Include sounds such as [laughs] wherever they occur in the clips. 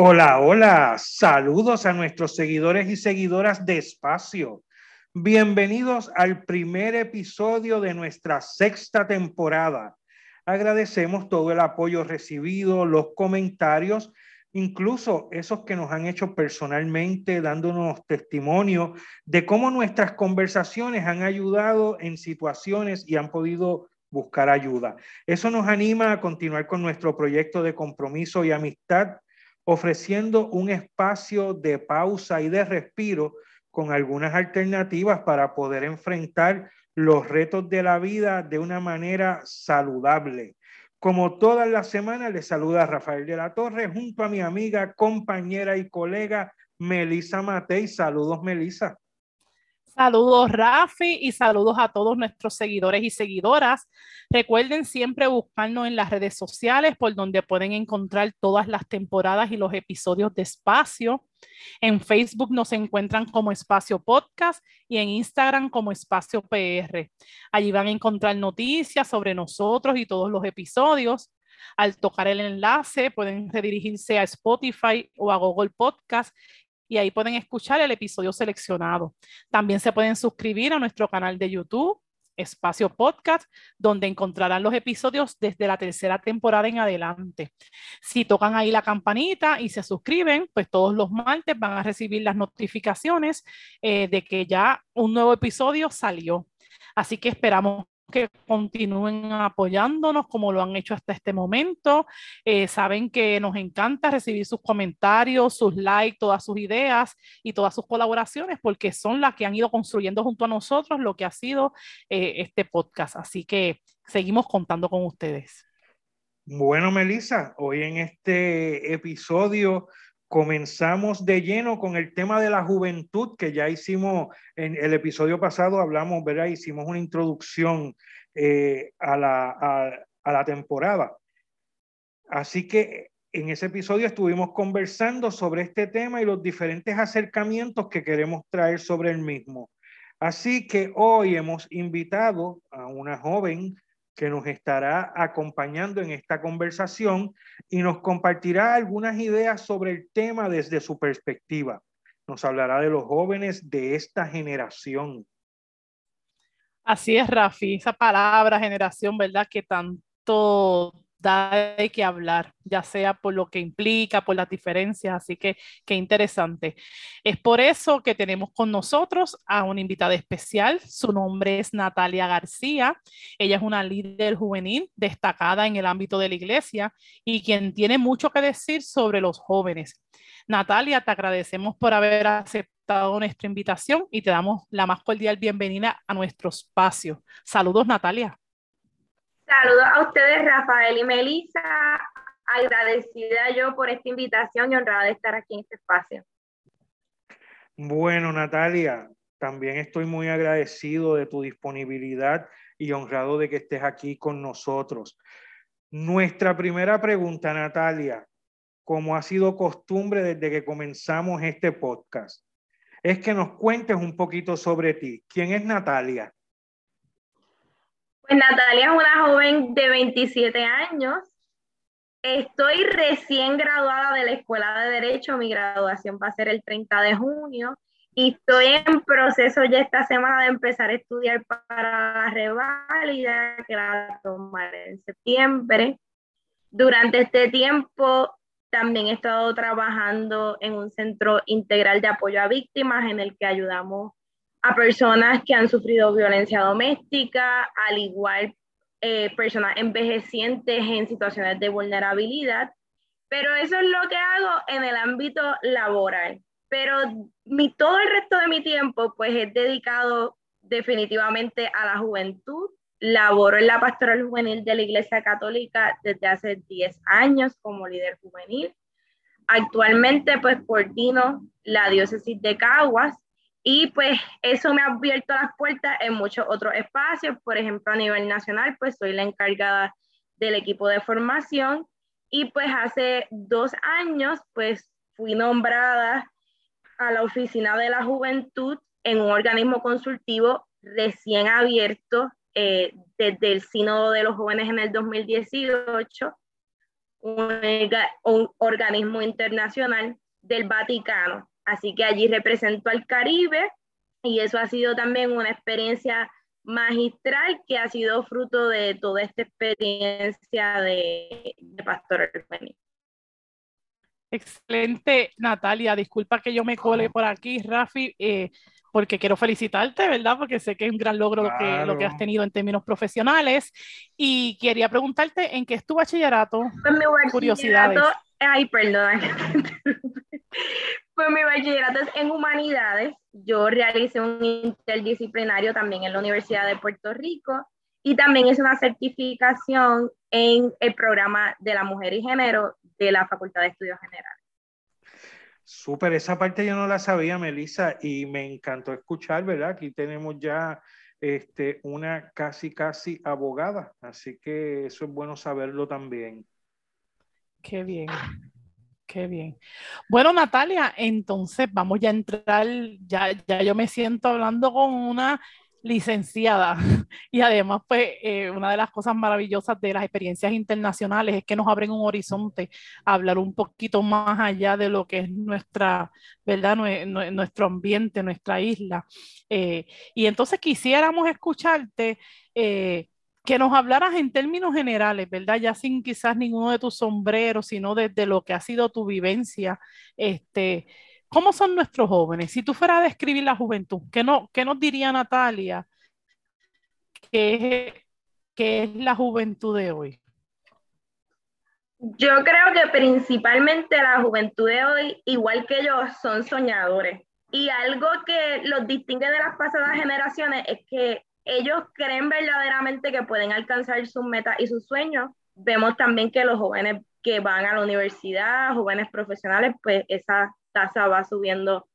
Hola, hola, saludos a nuestros seguidores y seguidoras de Espacio. Bienvenidos al primer episodio de nuestra sexta temporada. Agradecemos todo el apoyo recibido, los comentarios, incluso esos que nos han hecho personalmente dándonos testimonio de cómo nuestras conversaciones han ayudado en situaciones y han podido buscar ayuda. Eso nos anima a continuar con nuestro proyecto de compromiso y amistad, ofreciendo un espacio de pausa y de respiro con algunas alternativas para poder enfrentar los retos de la vida de una manera saludable. Como todas las semanas, le saluda Rafael de la Torre junto a mi amiga, compañera y colega Melisa Matei. Saludos, Melisa. Saludos Rafi y saludos a todos nuestros seguidores y seguidoras. Recuerden siempre buscarnos en las redes sociales por donde pueden encontrar todas las temporadas y los episodios de Espacio. En Facebook nos encuentran como Espacio Podcast y en Instagram como Espacio PR. Allí van a encontrar noticias sobre nosotros y todos los episodios. Al tocar el enlace pueden redirigirse a Spotify o a Google Podcast y ahí pueden escuchar el episodio seleccionado. También se pueden suscribir a nuestro canal de YouTube, Espacio Podcast, donde encontrarán los episodios desde la tercera temporada en adelante. Si tocan ahí la campanita y se suscriben, pues todos los martes van a recibir las notificaciones eh, de que ya un nuevo episodio salió. Así que esperamos que continúen apoyándonos como lo han hecho hasta este momento. Eh, saben que nos encanta recibir sus comentarios, sus likes, todas sus ideas y todas sus colaboraciones, porque son las que han ido construyendo junto a nosotros lo que ha sido eh, este podcast. Así que seguimos contando con ustedes. Bueno, Melissa, hoy en este episodio comenzamos de lleno con el tema de la juventud que ya hicimos en el episodio pasado, hablamos, ¿verdad? Hicimos una introducción eh, a, la, a la temporada. Así que en ese episodio estuvimos conversando sobre este tema y los diferentes acercamientos que queremos traer sobre el mismo. Así que hoy hemos invitado a una joven que nos estará acompañando en esta conversación y nos compartirá algunas ideas sobre el tema desde su perspectiva. Nos hablará de los jóvenes de esta generación. Así es, Rafi, esa palabra generación, ¿verdad? Que tanto da de qué hablar, ya sea por lo que implica, por las diferencias, así que qué interesante. Es por eso que tenemos con nosotros a una invitada especial, su nombre es Natalia García, ella es una líder juvenil destacada en el ámbito de la iglesia y quien tiene mucho que decir sobre los jóvenes. Natalia, te agradecemos por haber aceptado nuestra invitación y te damos la más cordial bienvenida a nuestro espacio. Saludos, Natalia. Saludos a ustedes, Rafael y Melissa. Agradecida yo por esta invitación y honrada de estar aquí en este espacio. Bueno, Natalia, también estoy muy agradecido de tu disponibilidad y honrado de que estés aquí con nosotros. Nuestra primera pregunta, Natalia, como ha sido costumbre desde que comenzamos este podcast, es que nos cuentes un poquito sobre ti. ¿Quién es Natalia? Pues Natalia es una joven de 27 años. Estoy recién graduada de la Escuela de Derecho. Mi graduación va a ser el 30 de junio. Y estoy en proceso ya esta semana de empezar a estudiar para la reválida que la tomaré en septiembre. Durante este tiempo también he estado trabajando en un centro integral de apoyo a víctimas en el que ayudamos a personas que han sufrido violencia doméstica, al igual eh, personas envejecientes en situaciones de vulnerabilidad. Pero eso es lo que hago en el ámbito laboral. Pero mi, todo el resto de mi tiempo pues es dedicado definitivamente a la juventud. Laboro en la pastoral juvenil de la Iglesia Católica desde hace 10 años como líder juvenil. Actualmente pues coordino la diócesis de Caguas y pues eso me ha abierto las puertas en muchos otros espacios, por ejemplo a nivel nacional, pues soy la encargada del equipo de formación y pues hace dos años pues fui nombrada a la oficina de la juventud en un organismo consultivo recién abierto eh, desde el Sínodo de los Jóvenes en el 2018 un, organismo internacional del Vaticano. Así que allí represento al Caribe y eso ha sido también una experiencia magistral que ha sido fruto de toda esta experiencia de, de Pastor Excelente, Natalia. Disculpa que yo me cole por aquí, Rafi. Eh, porque quiero felicitarte, ¿verdad? Porque sé que es un gran logro lo, que, lo que has tenido en términos profesionales. Y quería preguntarte, ¿en qué es tu bachillerato? Pues mi bachillerato, Curiosidades. ay, perdón. [laughs] pues mi bachillerato es en humanidades. Yo realicé un interdisciplinario también en la Universidad de Puerto Rico y también es una certificación en el programa de la mujer y género de la Facultad de Estudios Generales. Súper, esa parte yo no la sabía, Melissa, y me encantó escuchar, ¿verdad? Aquí tenemos ya este, una casi, casi abogada, así que eso es bueno saberlo también. Qué bien, qué bien. Bueno, Natalia, entonces vamos ya a entrar, ya, ya yo me siento hablando con una licenciada. [laughs] Y además, pues, eh, una de las cosas maravillosas de las experiencias internacionales es que nos abren un horizonte a hablar un poquito más allá de lo que es nuestra, ¿verdad? Nuestro ambiente, nuestra isla. Eh, y entonces quisiéramos escucharte. Eh, que nos hablaras en términos generales, ¿verdad? Ya sin quizás ninguno de tus sombreros, sino desde lo que ha sido tu vivencia, este, ¿Cómo son nuestros jóvenes? Si tú fueras a describir la juventud, ¿qué, no, qué nos diría Natalia que es, la juventud de hoy? Yo creo que principalmente la juventud de hoy, igual que ellos, son soñadores. Y algo que los distingue de las pasadas generaciones es que ellos creen verdaderamente que pueden alcanzar sus metas y sus sueños. Vemos también que los jóvenes que van a la universidad, jóvenes profesionales, pues esa tasa va subiendo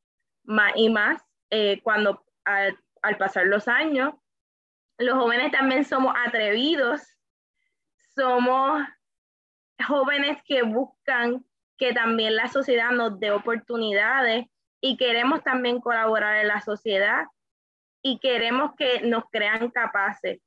más y más eh, cuando al, pasar los años. Los jóvenes también somos atrevidos, somos jóvenes que buscan que también la sociedad nos dé oportunidades y queremos también colaborar en la sociedad y queremos que nos crean capaces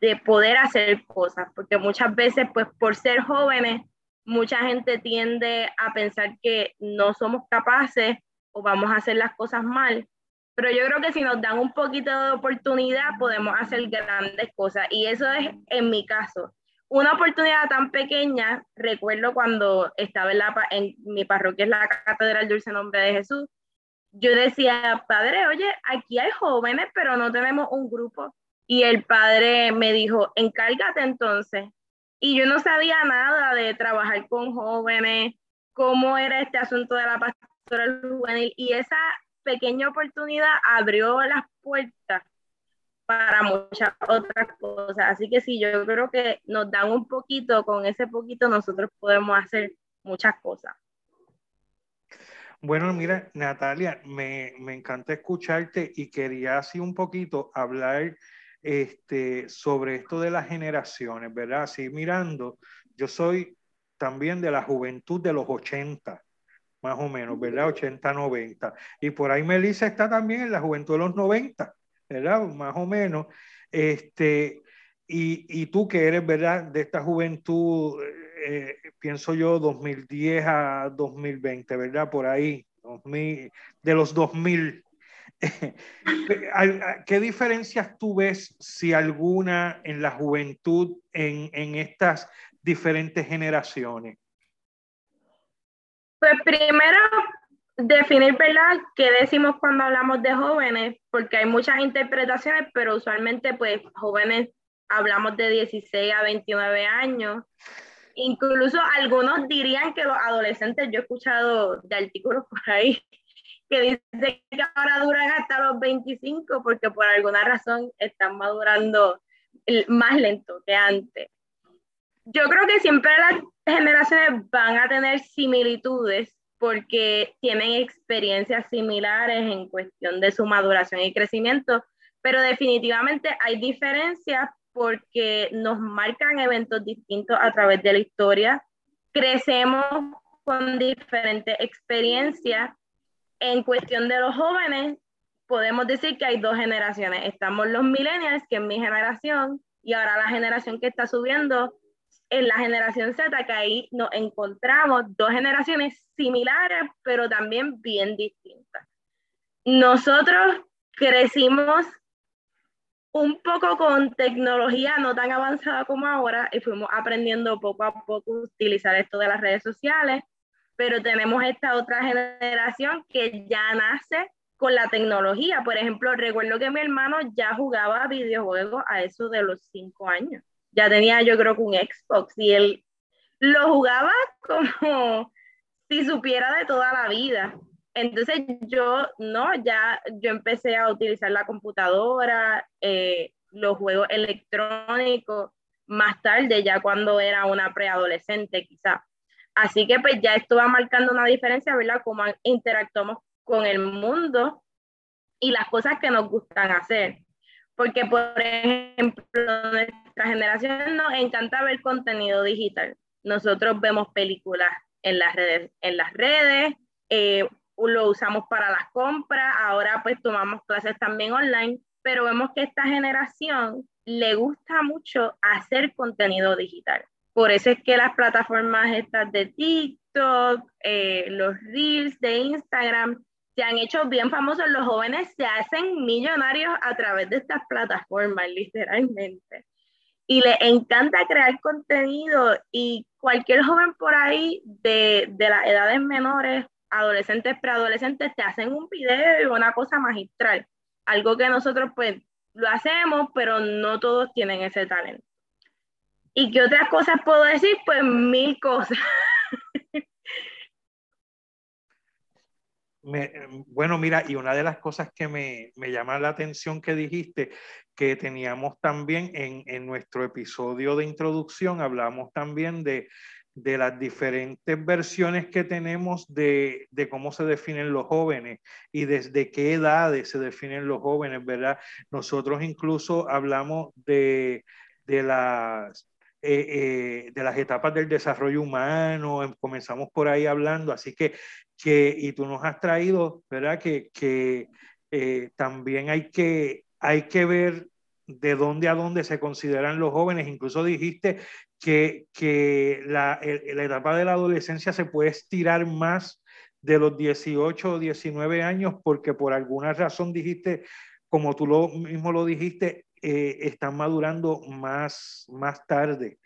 de poder hacer cosas, porque muchas veces, pues por ser jóvenes, mucha gente tiende a pensar que no somos capaces o vamos a hacer las cosas mal, pero yo creo que si nos dan un poquito de oportunidad podemos hacer grandes cosas y eso es en mi caso. Una oportunidad tan pequeña, recuerdo cuando estaba en, la, en mi parroquia, es la Catedral Dulce Nombre de Jesús, yo decía, padre, oye, aquí hay jóvenes, pero no tenemos un grupo. Y el padre me dijo, encárgate entonces y yo no sabía nada de trabajar con jóvenes, cómo era este asunto de la pastoral juvenil y esa pequeña oportunidad abrió las puertas para muchas otras cosas. Así que sí, yo creo que nos dan un poquito, con ese poquito nosotros podemos hacer muchas cosas. Bueno, mira, Natalia, me, me encanta escucharte y quería así un poquito hablar este, sobre esto de las generaciones, ¿verdad? Así mirando, yo soy también de la juventud de los 80, más o menos, ¿verdad? 80, 90. Y por ahí Melissa está también en la juventud de los 90, ¿verdad? Más o menos. Este, y, y tú que eres, ¿verdad? De esta juventud, eh, pienso yo, 2010 a 2020, ¿verdad? Por ahí, 2000, de los 2000. [laughs] ¿Qué diferencias tú ves, si alguna, en la juventud en, estas diferentes generaciones? Pues primero, definir, ¿verdad?, qué decimos cuando hablamos de jóvenes, porque hay muchas interpretaciones, pero usualmente, pues, jóvenes hablamos de 16 a 29 años. Incluso algunos dirían que los adolescentes, yo he escuchado de artículos por ahí, que dice que ahora duran hasta los 25 porque por alguna razón están madurando más lento que antes. Yo creo que siempre las generaciones van a tener similitudes porque tienen experiencias similares en cuestión de su maduración y crecimiento, pero definitivamente hay diferencias porque nos marcan eventos distintos a través de la historia, crecemos con diferentes experiencias en cuestión de los jóvenes, podemos decir que hay dos generaciones. Estamos los millennials, que es mi generación, y ahora la generación que está subiendo en la generación Z, que ahí nos encontramos dos generaciones similares, pero también bien distintas. Nosotros crecimos un poco con tecnología no tan avanzada como ahora y fuimos aprendiendo poco a poco utilizar esto de las redes sociales, pero tenemos esta otra generación que ya nace con la tecnología. Por ejemplo, recuerdo que mi hermano ya jugaba videojuegos a eso de los cinco años. Ya tenía yo creo que un Xbox y él lo jugaba [laughs] como si supiera de toda la vida. Entonces yo, no, ya yo empecé a utilizar la computadora, eh, los juegos electrónicos, más tarde, ya cuando era una preadolescente quizá. Así que pues ya esto va marcando una diferencia, ¿verdad? Cómo interactuamos con el mundo y las cosas que nos gustan hacer. Porque, por ejemplo, nuestra generación nos encanta ver contenido digital. Nosotros vemos películas en las redes, en las redes eh, lo usamos para las compras, ahora pues tomamos clases también online, pero vemos que esta generación le gusta mucho hacer contenido digital. Por eso es que las plataformas estas de TikTok, eh, los reels de Instagram, se han hecho bien famosos. Los jóvenes se hacen millonarios a través de estas plataformas, literalmente. Y les encanta crear contenido y cualquier joven por ahí de, de las edades menores adolescentes, preadolescentes, te hacen un video y una cosa magistral. Algo que nosotros pues lo hacemos, pero no todos tienen ese talento. ¿Y qué otras cosas puedo decir? Pues mil cosas. bueno, mira, y una de las cosas que me, me, llama la atención que dijiste, que teníamos también en, en nuestro episodio de introducción, hablamos también de, de las diferentes versiones que tenemos de, de, cómo se definen los jóvenes y desde qué edades se definen los jóvenes, ¿verdad? Nosotros incluso hablamos de, de las, eh, eh, de las etapas del desarrollo humano, em, comenzamos por ahí hablando, así que, que y tú nos has traído, ¿verdad? Que, que eh, también hay que, hay que ver de dónde a dónde se consideran los jóvenes. Incluso dijiste que, que la, la, etapa de la adolescencia se puede estirar más de los 18 o 19 años porque por alguna razón dijiste, como tú lo mismo lo dijiste, eh, están madurando más, más tarde.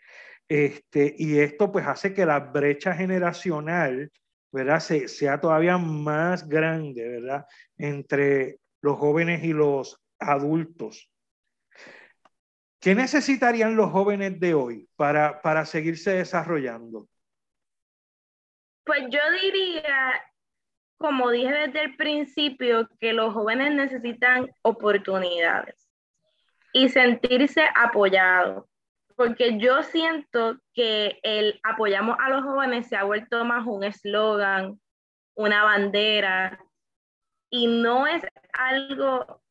Este, y esto pues hace que la brecha generacional, ¿verdad? Se, sea todavía más grande, ¿verdad? Entre los jóvenes y los adultos. ¿Qué necesitarían los jóvenes de hoy para, para seguirse desarrollando? Pues yo diría, como dije desde el principio, que los jóvenes necesitan oportunidades y sentirse apoyados, porque yo siento que el apoyamos a los jóvenes se ha vuelto más un eslogan, una bandera, y no es algo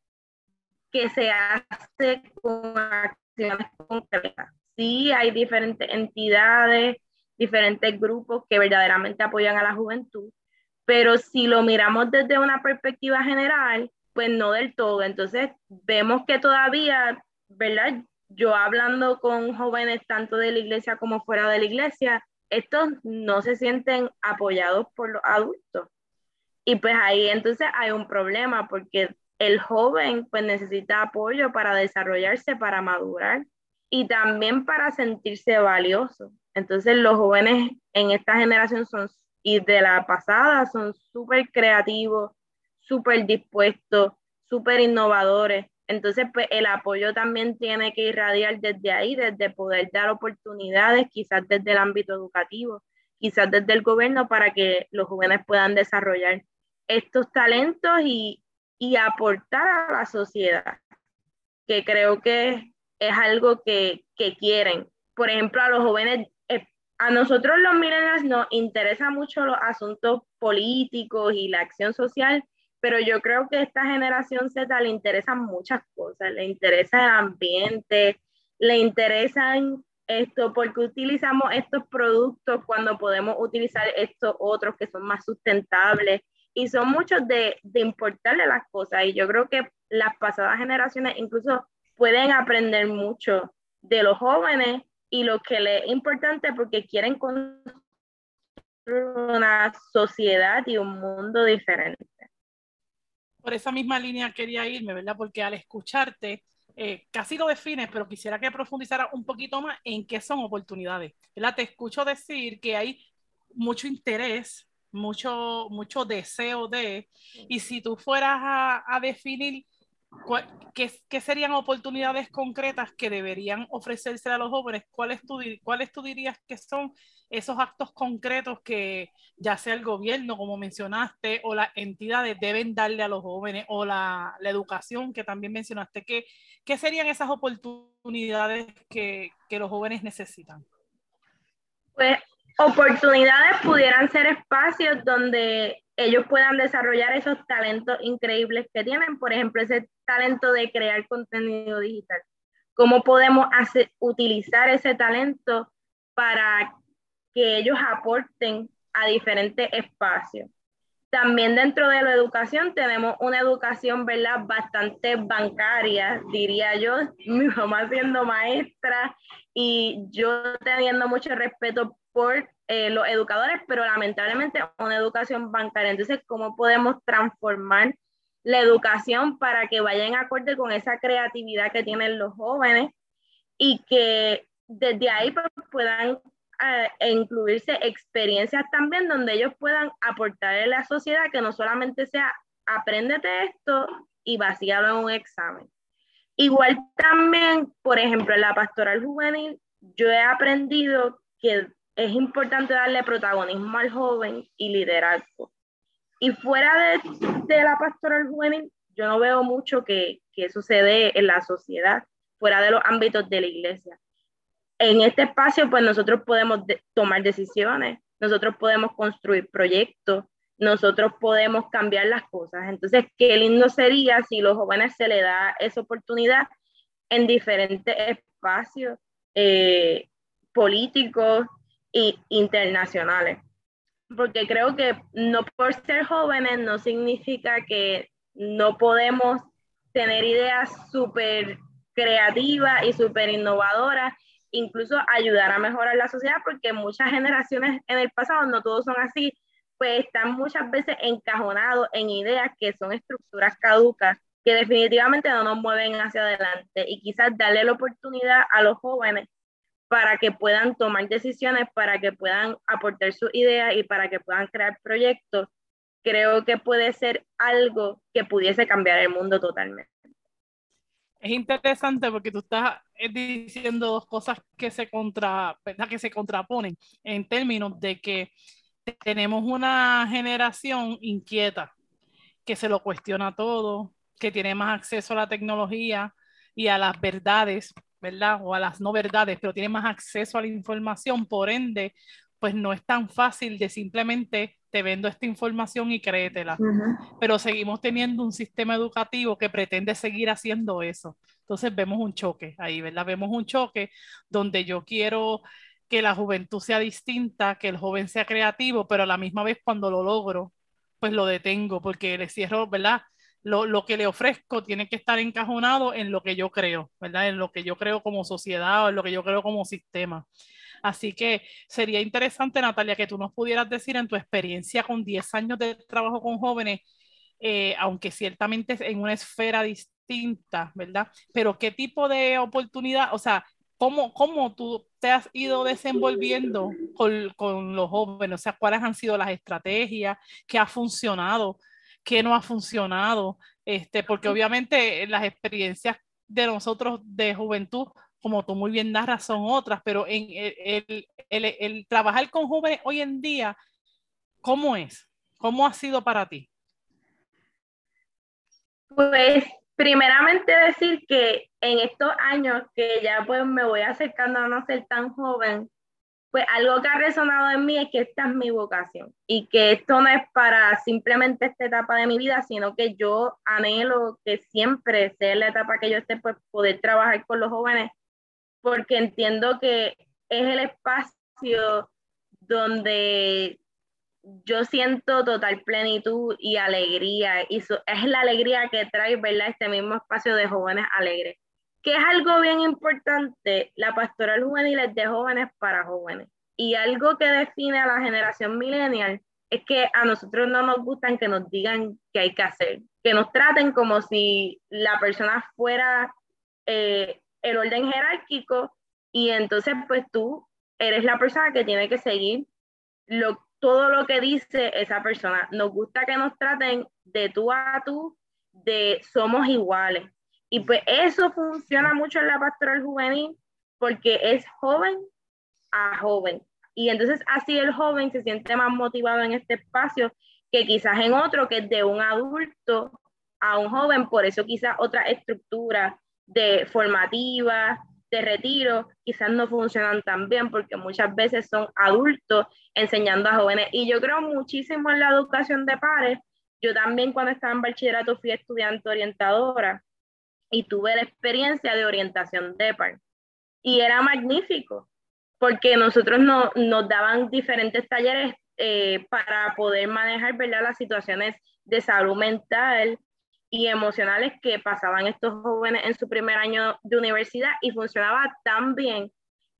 que se hace con acciones concretas. Sí, hay diferentes entidades, diferentes grupos que verdaderamente apoyan a la juventud, pero si lo miramos desde una perspectiva general, pues no del todo. Entonces, vemos que todavía, ¿verdad? Yo hablando con jóvenes tanto de la iglesia como fuera de la iglesia, estos no se sienten apoyados por los adultos. Y pues ahí entonces hay un problema porque el joven pues necesita apoyo para desarrollarse, para madurar y también para sentirse valioso. Entonces los jóvenes en esta generación son y de la pasada son súper creativos, súper dispuestos, súper innovadores. Entonces, pues el apoyo también tiene que irradiar desde ahí, desde poder dar oportunidades, quizás desde el ámbito educativo, quizás desde el gobierno, para que los jóvenes puedan desarrollar estos talentos y, y aportar a la sociedad, que creo que es algo que, que quieren. Por ejemplo, a los jóvenes, eh, a nosotros los millennials nos interesan mucho los asuntos políticos y la acción social, pero yo creo que a esta generación Z le interesan muchas cosas, le interesa el ambiente, le interesan esto, porque utilizamos estos productos cuando podemos utilizar estos otros que son más sustentables y son muchos de, de importarle las cosas y yo creo que las pasadas generaciones incluso pueden aprender mucho de los jóvenes y lo que le es importante porque quieren construir una sociedad y un mundo diferente. Por esa misma línea quería irme, ¿verdad? Porque al escucharte, eh, casi lo defines, pero quisiera que profundizara un poquito más en qué son oportunidades. ¿verdad? Te escucho decir que hay mucho interés, mucho, mucho deseo de, y si tú fueras a, a definir ¿Qué, ¿Qué, serían oportunidades concretas que deberían ofrecerse a los jóvenes? ¿Cuáles tú, ¿Cuáles tú dirías que son esos actos concretos que ya sea el gobierno, como mencionaste, o las entidades deben darle a los jóvenes, o la, la educación que también mencionaste? ¿Qué, ¿Qué serían esas oportunidades que, que los jóvenes necesitan? Pues oportunidades pudieran ser espacios donde ellos puedan desarrollar esos talentos increíbles que tienen, por ejemplo, ese talento de crear contenido digital. ¿Cómo podemos utilizar ese talento para que ellos aporten a diferentes espacios? También dentro de la educación tenemos una educación, ¿verdad? Bastante bancaria, diría yo, [laughs] mi mamá siendo maestra y yo teniendo mucho respeto por eh, los educadores, pero lamentablemente una educación bancaria. Entonces, ¿cómo podemos transformar la educación para que vayan acorde con esa creatividad que tienen los jóvenes y que desde ahí pues, puedan eh, incluirse experiencias también donde ellos puedan aportar en la sociedad que no solamente sea apréndete esto y vacíalo en un examen. Igual también, por ejemplo, en la pastoral juvenil, yo he aprendido que es importante darle protagonismo al joven y liderazgo. Y fuera de, de la pastoral juvenil, yo no veo mucho que, que sucede en la sociedad, fuera de los ámbitos de la iglesia. En este espacio, pues nosotros podemos tomar decisiones, nosotros podemos construir proyectos, nosotros podemos cambiar las cosas. Entonces, qué lindo sería si los jóvenes se les da esa oportunidad en diferentes espacios eh, políticos, internacionales. Porque creo que no por ser jóvenes no significa que no podemos tener ideas súper creativas y súper innovadoras, incluso ayudar a mejorar la sociedad, porque muchas generaciones en el pasado, no todos son así, pues están muchas veces encajonados en ideas que son estructuras caducas que definitivamente no nos mueven hacia adelante y quizás darle la oportunidad a los jóvenes para que puedan tomar decisiones, para que puedan aportar sus ideas y para que puedan crear proyectos, creo que puede ser algo que pudiese cambiar el mundo totalmente. Es interesante porque tú estás eh, diciendo dos cosas que se, contra, que se contraponen en términos de que tenemos una generación inquieta que se lo cuestiona todo, que tiene más acceso a la tecnología y a las verdades ¿verdad? O a las no verdades, pero tiene más acceso a la información, por ende, pues no es tan fácil de simplemente te vendo esta información y créetela. Pero seguimos teniendo un sistema educativo que pretende seguir haciendo eso. Entonces vemos un choque ahí, ¿verdad? Vemos un choque donde yo quiero que la juventud sea distinta, que el joven sea creativo, pero a la misma vez cuando lo logro, pues lo detengo porque le cierro, ¿verdad? Lo, que le ofrezco tiene que estar encajonado en lo que yo creo, ¿verdad? En lo que yo creo como sociedad o en lo que yo creo como sistema. Así que sería interesante, Natalia, que tú nos pudieras decir en tu experiencia con 10 años de trabajo con jóvenes, eh, aunque ciertamente en una esfera distinta, ¿verdad? Pero qué tipo de oportunidad, o sea, ¿cómo, cómo tú te has ido desenvolviendo con, con los jóvenes? O sea, ¿cuáles han sido las estrategias? ¿Qué ha funcionado? Qué no ha funcionado, este, porque obviamente las experiencias de nosotros de juventud, como tú muy bien narras, son otras, pero en el, el, el, trabajar con jóvenes hoy en día, ¿cómo es? ¿Cómo ha sido para ti? Pues primeramente decir que en estos años que ya pues me voy acercando a no ser tan joven, pues algo que ha resonado en mí es que esta es mi vocación y que esto no es para simplemente esta etapa de mi vida, sino que yo anhelo que siempre sea la etapa que yo esté, pues poder trabajar con los jóvenes, porque entiendo que es el espacio donde yo siento total plenitud y alegría, y es la alegría que trae, ¿verdad? Este mismo espacio de jóvenes alegres que es algo bien importante, la pastoral juvenil es de jóvenes para jóvenes. Y algo que define a la generación millennial es que a nosotros no nos gustan que nos digan qué hay que hacer, que nos traten como si la persona fuera eh, el orden jerárquico y entonces pues tú eres la persona que tiene que seguir lo, todo lo que dice esa persona. Nos gusta que nos traten de tú a tú, de somos iguales. Y pues eso funciona mucho en la pastoral juvenil porque es joven a joven. Y entonces así el joven se siente más motivado en este espacio que quizás en otro que es de un adulto a un joven, por eso quizás otra estructura de formativa, de retiro, quizás no funcionan tan bien porque muchas veces son adultos enseñando a jóvenes. Y yo creo muchísimo en la educación de pares. Yo también cuando estaba en bachillerato fui estudiante orientadora y tuve la experiencia de orientación de par. Y era magnífico porque nosotros no, nos daban diferentes talleres eh, para poder manejar ¿verdad? las situaciones de salud mental y emocionales que pasaban estos jóvenes en su primer año de universidad y funcionaba tan bien.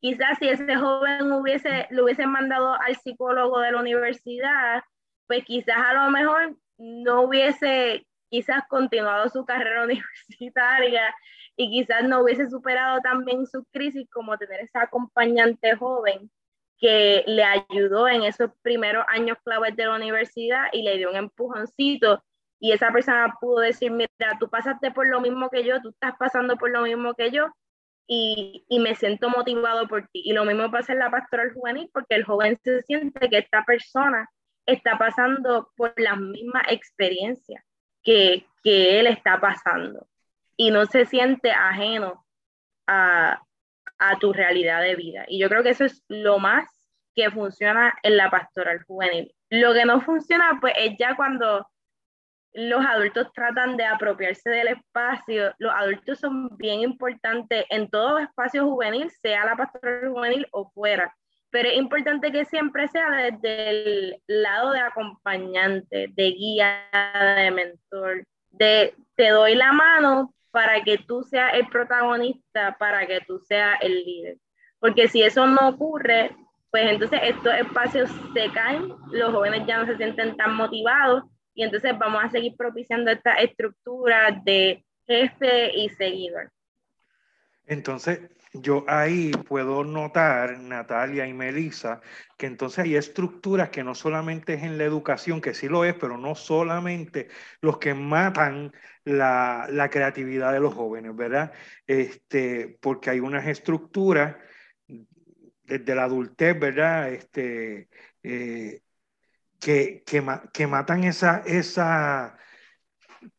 Quizás si ese joven hubiese, lo hubiesen mandado al psicólogo de la universidad, pues quizás a lo mejor no hubiese quizás continuado su carrera [laughs] universitaria y quizás no hubiese superado también su crisis como tener esa acompañante joven que le ayudó en esos primeros años claves de la universidad y le dio un empujoncito y esa persona pudo decir, mira, tú pasaste por lo mismo que yo, tú estás pasando por lo mismo que yo y, y me siento motivado por ti. Y lo mismo pasa en la pastoral juvenil porque el joven se siente que esta persona está pasando por las mismas experiencias que, que él está pasando y no se siente ajeno a, a tu realidad de vida. Y yo creo que eso es lo más que funciona en la pastoral juvenil. Lo que no funciona, pues, es ya cuando los adultos tratan de apropiarse del espacio. Los adultos son bien importantes en todo espacio juvenil, sea la pastoral juvenil o fuera. Pero es importante que siempre sea desde el lado de acompañante, de guía, de mentor, de te doy la mano para que tú seas el protagonista, para que tú seas el líder. Porque si eso no ocurre, pues entonces estos espacios se caen, los jóvenes ya no se sienten tan motivados y entonces vamos a seguir propiciando esta estructura de jefe y seguidor. Entonces, yo ahí puedo notar, Natalia y Melissa, que entonces hay estructuras que no solamente es en la educación, que sí lo es, pero no solamente los que matan la, la creatividad de los jóvenes, ¿verdad? Este, porque hay unas estructuras desde la adultez, ¿verdad? Este, eh, que, que, matan esa, esa,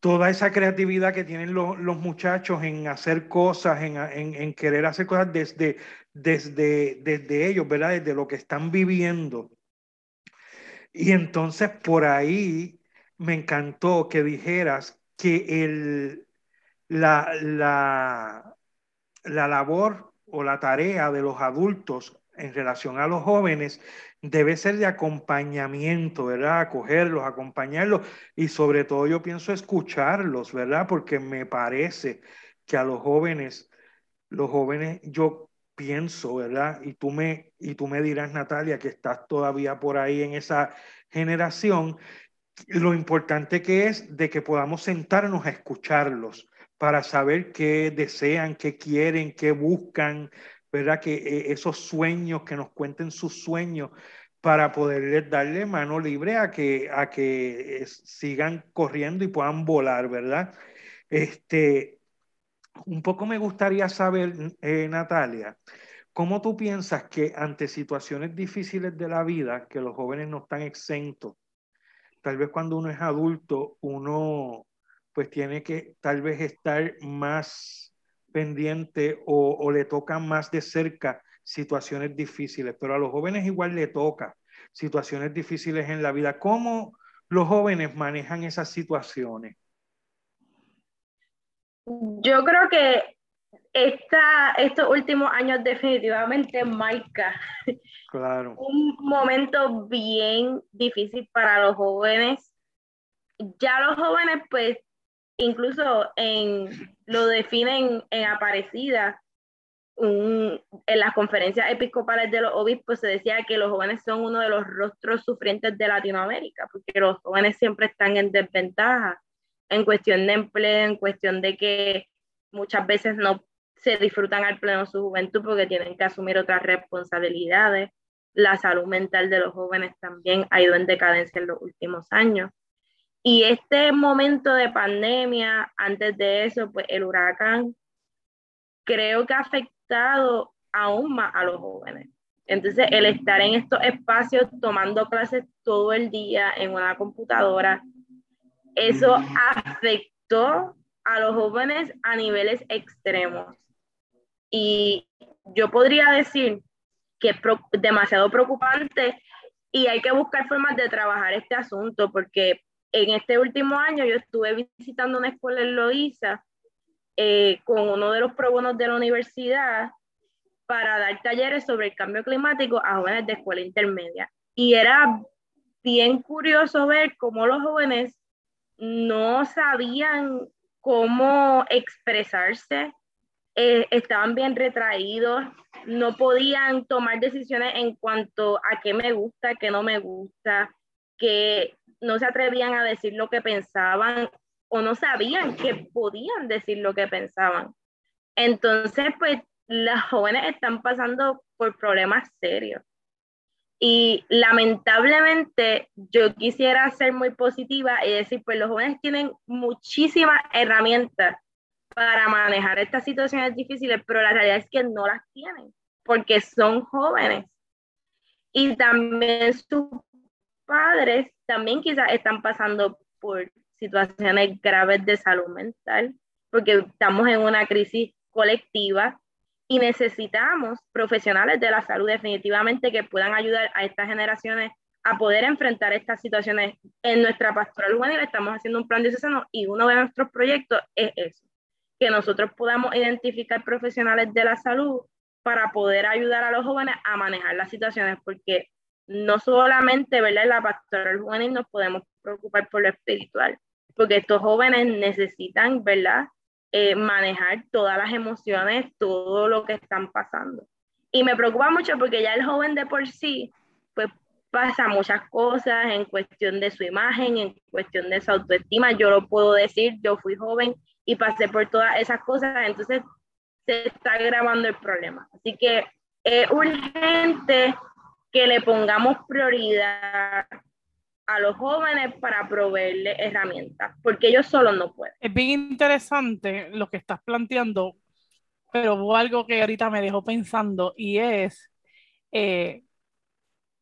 toda esa creatividad que tienen los, muchachos en hacer cosas, en, en, querer hacer cosas desde, desde, desde ellos, ¿verdad? Desde lo que están viviendo. Y entonces por ahí me encantó que dijeras que el, la, la, la labor o la tarea de los adultos en relación a los jóvenes debe ser de acompañamiento, ¿verdad? Acogerlos, acompañarlos y sobre todo yo pienso escucharlos, ¿verdad? Porque me parece que a los jóvenes, los jóvenes, yo pienso, ¿verdad? Y tú me, y tú me dirás, Natalia, que estás todavía por ahí en esa generación, lo importante que es de que podamos sentarnos a escucharlos para saber qué desean, qué quieren, qué buscan, ¿verdad? Que eh, esos sueños, que nos cuenten sus sueños para poderles darle mano libre a que, a que sigan corriendo y puedan volar, ¿verdad? Este, un poco me gustaría saber, eh, Natalia, ¿cómo tú piensas que ante situaciones difíciles de la vida, que los jóvenes no están exentos, tal vez cuando uno es adulto, uno pues tiene que tal vez estar más pendiente o, le tocan más de cerca situaciones difíciles, pero a los jóvenes igual le toca situaciones difíciles en la vida. ¿Cómo los jóvenes manejan esas situaciones? Yo creo que esta, estos últimos años definitivamente marca claro. un momento bien difícil para los jóvenes. Ya los jóvenes pues incluso en, lo definen en Aparecida, en las conferencias episcopales de los obispos se decía que los jóvenes son uno de los rostros sufrientes de Latinoamérica, porque los jóvenes siempre están en desventaja en cuestión de empleo, en cuestión de que muchas veces no se disfrutan al pleno su juventud porque tienen que asumir otras responsabilidades. La salud mental de los jóvenes también ha ido en decadencia en los últimos años. Y este momento de pandemia, antes de eso, pues el huracán, creo que ha afectado aún más a los jóvenes. Entonces, el estar en estos espacios tomando clases todo el día en una computadora, eso afectó a los jóvenes a niveles extremos. Y yo podría decir que es demasiado preocupante y hay que buscar formas de trabajar este asunto porque en este último año yo estuve visitando una escuela en Loíza eh, con uno de los probonos de la universidad para dar talleres sobre el cambio climático a jóvenes de escuela intermedia. Y era bien curioso ver cómo los jóvenes no sabían cómo expresarse, eh, estaban bien retraídos, no podían tomar decisiones en cuanto a qué me gusta, qué no me gusta, que no se atrevían a decir lo que pensaban o no sabían que podían decir lo que pensaban. Entonces, pues las jóvenes están pasando por problemas serios. Y lamentablemente yo quisiera ser muy positiva y decir, pues los jóvenes tienen muchísimas herramientas para manejar estas situaciones difíciles, pero la realidad es que no las tienen porque son jóvenes. Y también sus padres también quizás están pasando por situaciones graves de salud mental, porque estamos en una crisis colectiva y necesitamos profesionales de la salud definitivamente que puedan ayudar a estas generaciones a poder enfrentar estas situaciones. En nuestra pastoral juvenil estamos haciendo un plan de diocesano y uno de nuestros proyectos es eso, que nosotros podamos identificar profesionales de la salud para poder ayudar a los jóvenes a manejar las situaciones, porque no solamente ¿verdad? la pastoral juvenil nos podemos preocupar por lo espiritual, porque estos jóvenes necesitan, ¿verdad? Eh, manejar todas las emociones, todo lo que están pasando. Y me preocupa mucho porque ya el joven de por sí, pues pasa muchas cosas en cuestión de su imagen, en cuestión de su autoestima. Yo lo puedo decir, yo fui joven y pasé por todas esas cosas, entonces se está agravando el problema. Así que es urgente que le pongamos prioridad a los jóvenes para proveerles herramientas, porque ellos solos no pueden. Es bien interesante lo que estás planteando, pero hubo algo que ahorita me dejó pensando y es, eh,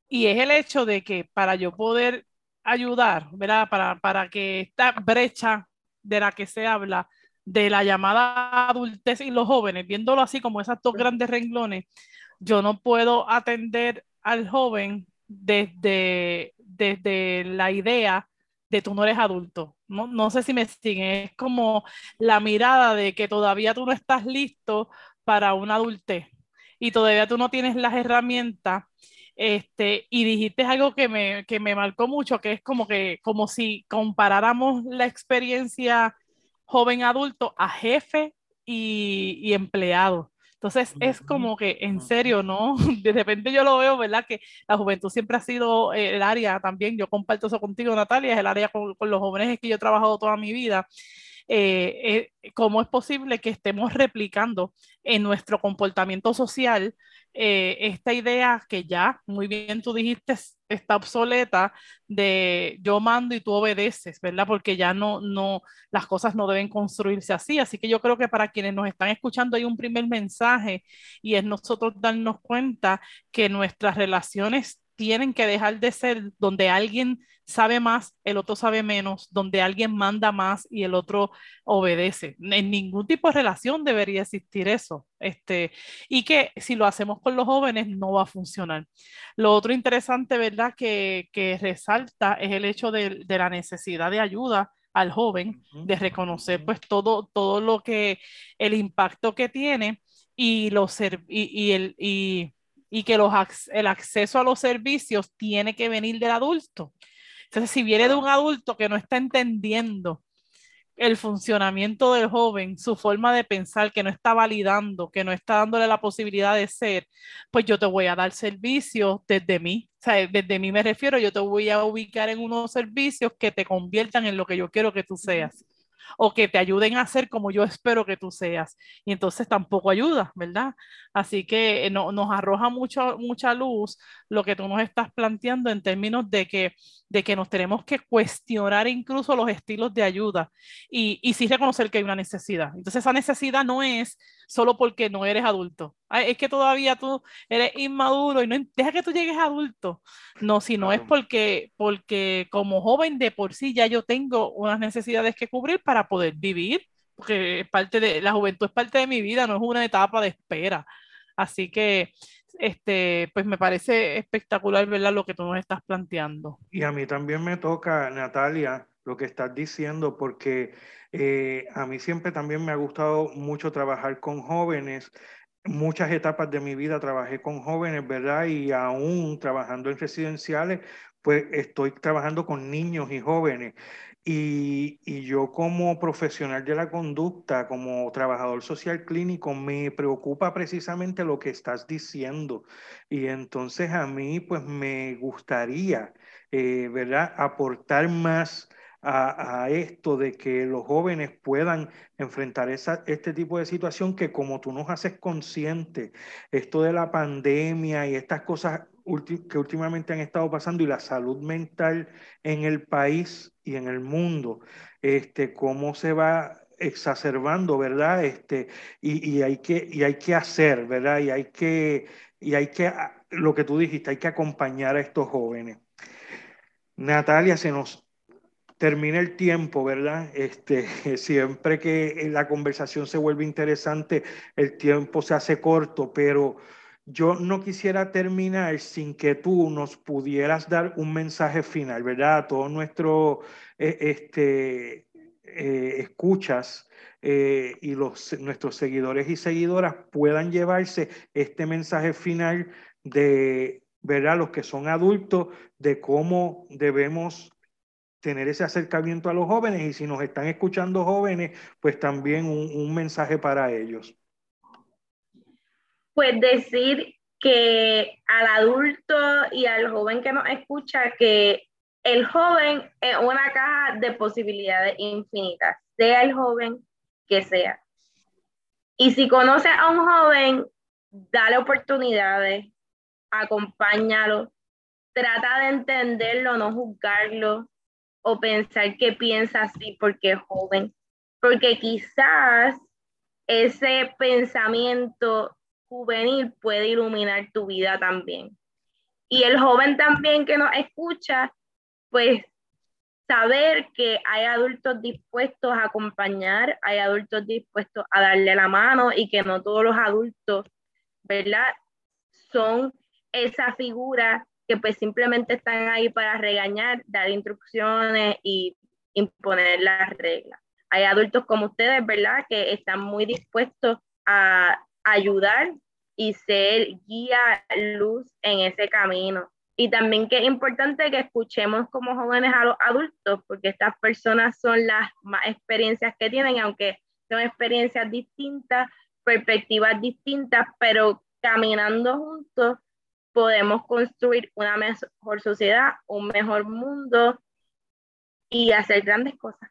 y es el hecho de que para yo poder ayudar, ¿verdad? Para, para que esta brecha de la que se habla, de la llamada adultez y los jóvenes, viéndolo así como esas dos grandes renglones, yo no puedo atender al joven desde, desde la idea de tú no eres adulto. No, no sé si me siguen, es como la mirada de que todavía tú no estás listo para una adultez y todavía tú no tienes las herramientas. Este, y dijiste algo que me, que me marcó mucho, que es como que como si comparáramos la experiencia joven adulto a jefe y, y empleado. Entonces es como que en serio, ¿no? [laughs] De repente yo lo veo, ¿verdad? Que la juventud siempre ha sido eh, el área también, yo comparto eso contigo, Natalia, es el área con, con los jóvenes que yo he trabajado toda mi vida. Eh, eh, cómo es posible que estemos replicando en nuestro comportamiento social eh, esta idea que ya, muy bien tú dijiste, está obsoleta de yo mando y tú obedeces, ¿verdad? Porque ya no, no, las cosas no deben construirse así. Así que yo creo que para quienes nos están escuchando hay un primer mensaje y es nosotros darnos cuenta que nuestras relaciones tienen que dejar de ser donde alguien sabe más, el otro sabe menos, donde alguien manda más y el otro obedece. En ningún tipo de relación debería existir eso. Este, y que si lo hacemos con los jóvenes no va a funcionar. Lo otro interesante, ¿verdad?, que, que resalta es el hecho de, de, la necesidad de ayuda al joven, de reconocer pues todo, todo lo que, el impacto que tiene y, los, y, y el... Y, y que los, el acceso a los servicios tiene que venir del adulto. Entonces, si viene de un adulto que no está entendiendo el funcionamiento del joven, su forma de pensar, que no está validando, que no está dándole la posibilidad de ser, pues yo te voy a dar servicios desde mí. Desde mí me refiero, yo te voy a ubicar en unos servicios que te conviertan en lo que yo quiero que tú seas o que te ayuden a ser como yo espero que tú seas. Y entonces tampoco ayuda, ¿verdad? Así que eh, no, nos arroja mucho, mucha luz lo que tú nos estás planteando en términos de que, de que nos tenemos que cuestionar incluso los estilos de ayuda y, y sí reconocer que hay una necesidad. Entonces esa necesidad no es solo porque no eres adulto. Es que todavía tú eres inmaduro y no deja que tú llegues adulto. No, sino es porque, porque como joven de por sí ya yo tengo unas necesidades que cubrir para poder vivir, porque parte de la juventud es parte de mi vida, no es una etapa de espera. Así que este, pues me parece espectacular ¿verdad? lo que tú nos estás planteando. Y a mí también me toca, Natalia, lo que estás diciendo, porque eh, a mí siempre también me ha gustado mucho trabajar con jóvenes. Muchas etapas de mi vida trabajé con jóvenes, ¿verdad? Y aún trabajando en residenciales, pues estoy trabajando con niños y jóvenes. Y, y, yo como profesional de la conducta, como trabajador social clínico, me preocupa precisamente lo que estás diciendo. Y entonces a mí pues me gustaría, eh, ¿verdad?, aportar más a, esto de que los jóvenes puedan enfrentar esa, este tipo de situación que como tú nos haces consciente, esto de la pandemia y estas cosas que últimamente han estado pasando y la salud mental en el país y en el mundo, este, cómo se va exacerbando, ¿verdad? Este, y, y, hay que, y hay que hacer, ¿verdad? Y hay que, y hay que, lo que tú dijiste, hay que acompañar a estos jóvenes. Natalia, se nos termina el tiempo, ¿verdad? Este, [laughs] siempre que la conversación se vuelve interesante, el tiempo se hace corto, pero yo no quisiera terminar sin que tú nos pudieras dar un mensaje final, ¿verdad? A todos nuestros eh, este, eh, escuchas eh, y los, nuestros seguidores y seguidoras puedan llevarse este mensaje final de, ¿verdad? Los que son adultos, de cómo debemos tener ese acercamiento a los jóvenes y si nos están escuchando jóvenes, pues también un, mensaje para ellos. Pues decir que al adulto y al joven que nos escucha que el joven es una caja de posibilidades infinitas, sea el joven que sea. Y si conoce a un joven, dale oportunidades, acompáñalo, trata de entenderlo, no juzgarlo, o pensar que piensa así porque es joven, porque quizás ese pensamiento juvenil puede iluminar tu vida también. Y el joven también que nos escucha, pues saber que hay adultos dispuestos a acompañar, hay adultos dispuestos a darle la mano y que no todos los adultos, ¿verdad? Son esa figura que pues simplemente están ahí para regañar, dar instrucciones y imponer las reglas. Hay adultos como ustedes, ¿verdad?, que están muy dispuestos a ayudar y ser guía, luz en ese camino. Y también que es importante que escuchemos como jóvenes a los adultos, porque estas personas son las más experiencias que tienen, aunque son experiencias distintas, perspectivas distintas, pero caminando juntos podemos construir una mejor sociedad, un mejor mundo y hacer grandes cosas.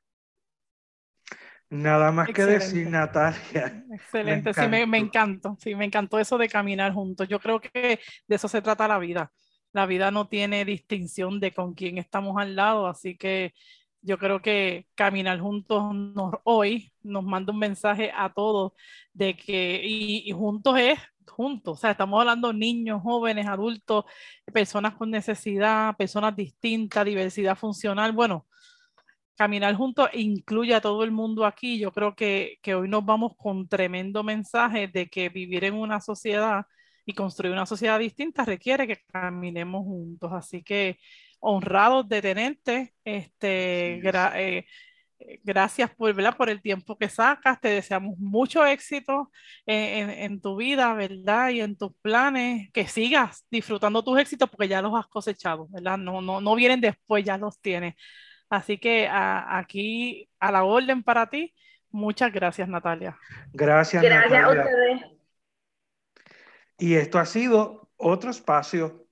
Nada más que decir, Natalia. Excelente, sí, me, me encantó, sí, me encantó eso de caminar juntos. Yo creo que de eso se trata la vida. La vida no tiene distinción de con quién estamos al lado, así que yo creo que caminar juntos hoy nos manda un mensaje a todos de que, y, y juntos es juntos, o sea, estamos hablando niños, jóvenes, adultos, personas con necesidad, personas distintas, diversidad funcional, bueno, caminar juntos incluye a todo el mundo aquí. Yo creo que, que hoy nos vamos con tremendo mensaje de que vivir en una sociedad y construir una sociedad distinta requiere que caminemos juntos. Así que honrados de tenerte, este, eh, gracias por, ¿verdad? por el tiempo que sacas, te deseamos mucho éxito en, en, tu vida, ¿verdad? Y en tus planes, que sigas disfrutando tus éxitos porque ya los has cosechado, ¿verdad? No, no, no vienen después, ya los tienes. Así que aquí a la orden para ti. Muchas gracias, Natalia. Gracias, gracias a ustedes. Y esto ha sido otro espacio